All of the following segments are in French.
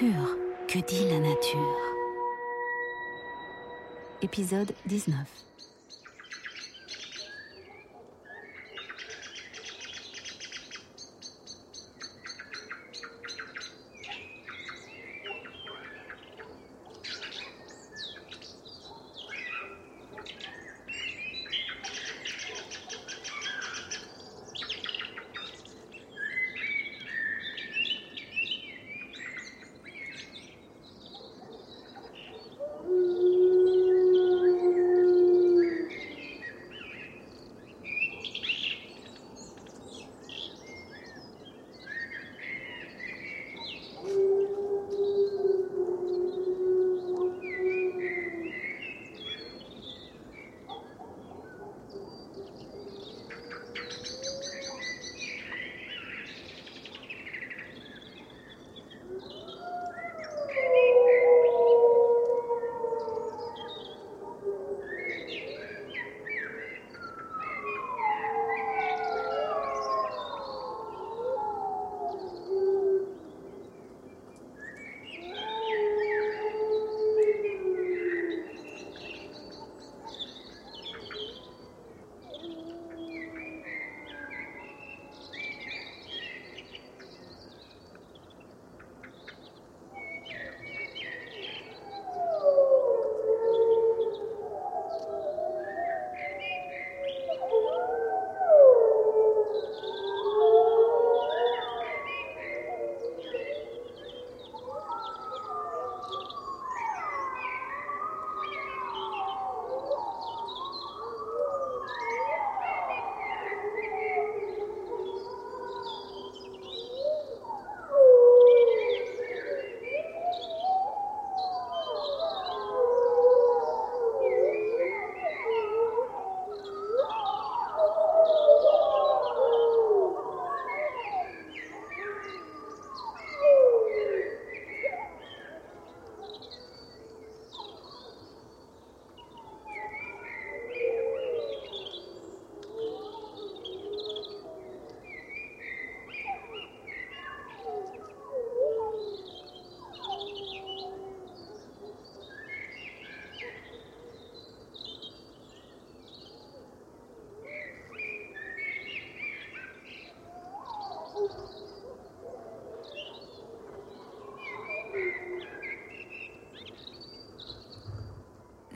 Que dit la nature. Épisode 19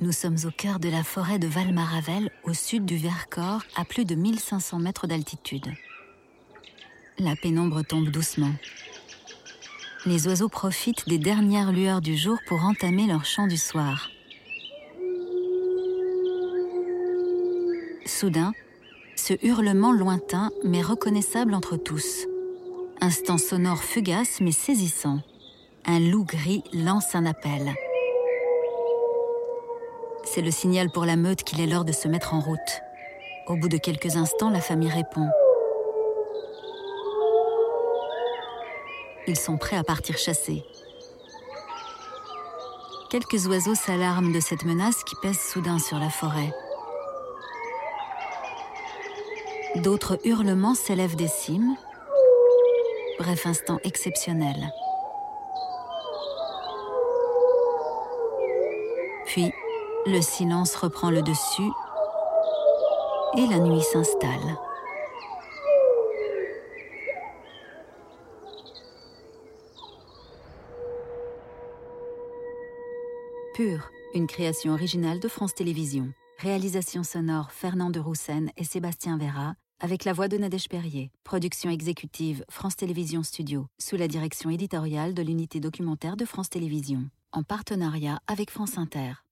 Nous sommes au cœur de la forêt de Valmaravel, au sud du Vercors, à plus de 1500 mètres d'altitude. La pénombre tombe doucement. Les oiseaux profitent des dernières lueurs du jour pour entamer leur chant du soir. Soudain, ce hurlement lointain mais reconnaissable entre tous. Instant sonore fugace mais saisissant. Un loup gris lance un appel. C'est le signal pour la meute qu'il est l'heure de se mettre en route. Au bout de quelques instants, la famille répond. Ils sont prêts à partir chasser. Quelques oiseaux s'alarment de cette menace qui pèse soudain sur la forêt. D'autres hurlements s'élèvent des cimes. Bref, instant exceptionnel. Puis, le silence reprend le dessus et la nuit s'installe. Pur, une création originale de France Télévisions. Réalisation sonore Fernand de Roussen et Sébastien Vera, avec la voix de Nadège Perrier. Production exécutive France Télévisions Studio, sous la direction éditoriale de l'unité documentaire de France Télévisions, en partenariat avec France Inter.